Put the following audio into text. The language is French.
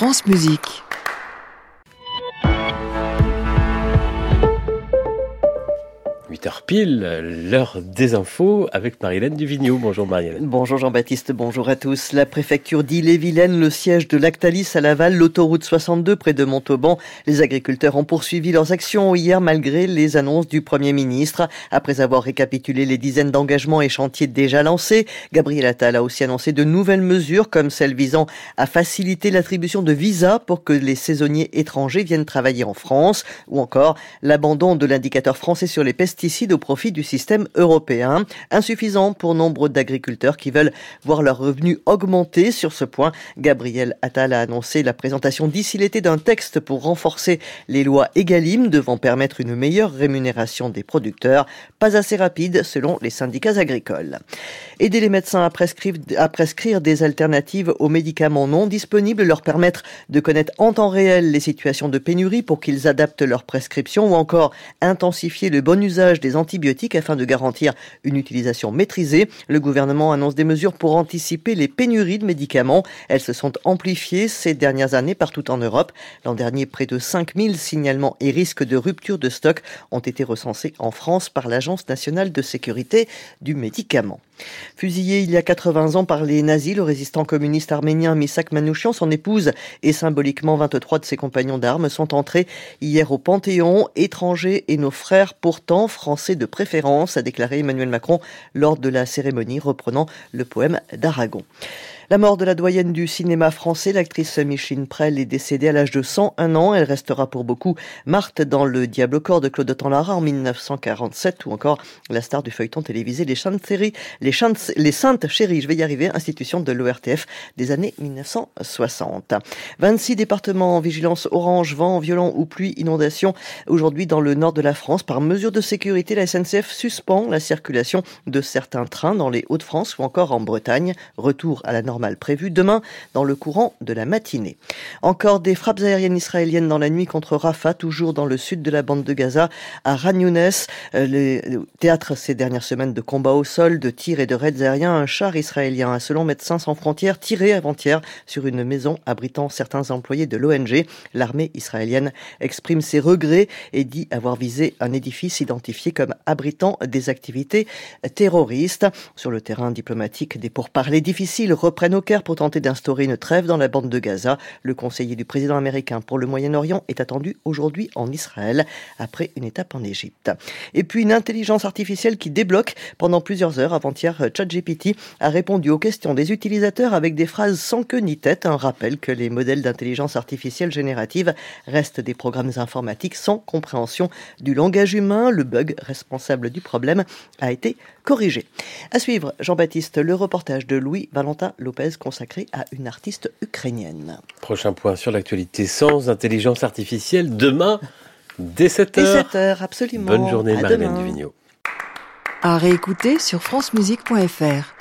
France Musique. 8h pile, l'heure des infos avec Marilène Duvigneau. Bonjour Marilène. Bonjour Jean-Baptiste, bonjour à tous. La préfecture d'Ille-et-Vilaine, le siège de Lactalis à Laval, l'autoroute 62 près de Montauban. Les agriculteurs ont poursuivi leurs actions hier malgré les annonces du Premier ministre. Après avoir récapitulé les dizaines d'engagements et chantiers déjà lancés, Gabriel Attal a aussi annoncé de nouvelles mesures comme celle visant à faciliter l'attribution de visas pour que les saisonniers étrangers viennent travailler en France ou encore l'abandon de l'indicateur français sur les pesticides au profit du système européen, insuffisant pour nombre d'agriculteurs qui veulent voir leurs revenus augmenter. Sur ce point, Gabriel Attal a annoncé la présentation d'ici l'été d'un texte pour renforcer les lois EGalim devant permettre une meilleure rémunération des producteurs, pas assez rapide selon les syndicats agricoles. Aider les médecins à prescrire, à prescrire des alternatives aux médicaments non disponibles, leur permettre de connaître en temps réel les situations de pénurie pour qu'ils adaptent leurs prescriptions ou encore intensifier le bon usage des antibiotiques afin de garantir une utilisation maîtrisée. Le gouvernement annonce des mesures pour anticiper les pénuries de médicaments. Elles se sont amplifiées ces dernières années partout en Europe. L'an dernier, près de 5000 signalements et risques de rupture de stock ont été recensés en France par l'Agence nationale de sécurité du médicament. Fusillé il y a 80 ans par les nazis, le résistant communiste arménien Misak Manouchian, son épouse et symboliquement 23 de ses compagnons d'armes sont entrés hier au Panthéon, étrangers et nos frères pourtant français de préférence, a déclaré Emmanuel Macron lors de la cérémonie reprenant le poème d'Aragon. La mort de la doyenne du cinéma français, l'actrice Micheline Prel, est décédée à l'âge de 101 ans. Elle restera pour beaucoup Marthe dans Le Diable au corps de Claude Tanlara en 1947 ou encore la star du feuilleton télévisé Les Séries, les, les Saintes Chéries, je vais y arriver, institution de l'ORTF des années 1960. 26 départements en vigilance orange, vent violent ou pluie, inondation aujourd'hui dans le nord de la France. Par mesure de sécurité, la SNCF suspend la circulation de certains trains dans les Hauts-de-France ou encore en Bretagne. Retour à la normale prévu demain dans le courant de la matinée. Encore des frappes aériennes israéliennes dans la nuit contre Rafah, toujours dans le sud de la bande de Gaza, à Ragnounès, euh, le théâtre ces dernières semaines de combats au sol, de tirs et de raids aériens. Un char israélien a, selon Médecins sans frontières, tiré avant-hier sur une maison abritant certains employés de l'ONG. L'armée israélienne exprime ses regrets et dit avoir visé un édifice identifié comme abritant des activités terroristes. Sur le terrain diplomatique, des pourparlers difficiles reprennent Caire pour tenter d'instaurer une trêve dans la bande de Gaza. Le conseiller du président américain pour le Moyen-Orient est attendu aujourd'hui en Israël, après une étape en Égypte. Et puis une intelligence artificielle qui débloque pendant plusieurs heures. Avant-hier, ChatGPT a répondu aux questions des utilisateurs avec des phrases sans queue ni tête. Un rappel que les modèles d'intelligence artificielle générative restent des programmes informatiques sans compréhension du langage humain. Le bug responsable du problème a été corrigé. À suivre, Jean-Baptiste, le reportage de Louis-Valentin Lopez consacré à une artiste ukrainienne. Prochain point sur l'actualité sans intelligence artificielle demain dès 7h. Dès 7h, absolument. Bonne journée, Marlène Duvigneau. À réécouter sur francemusique.fr.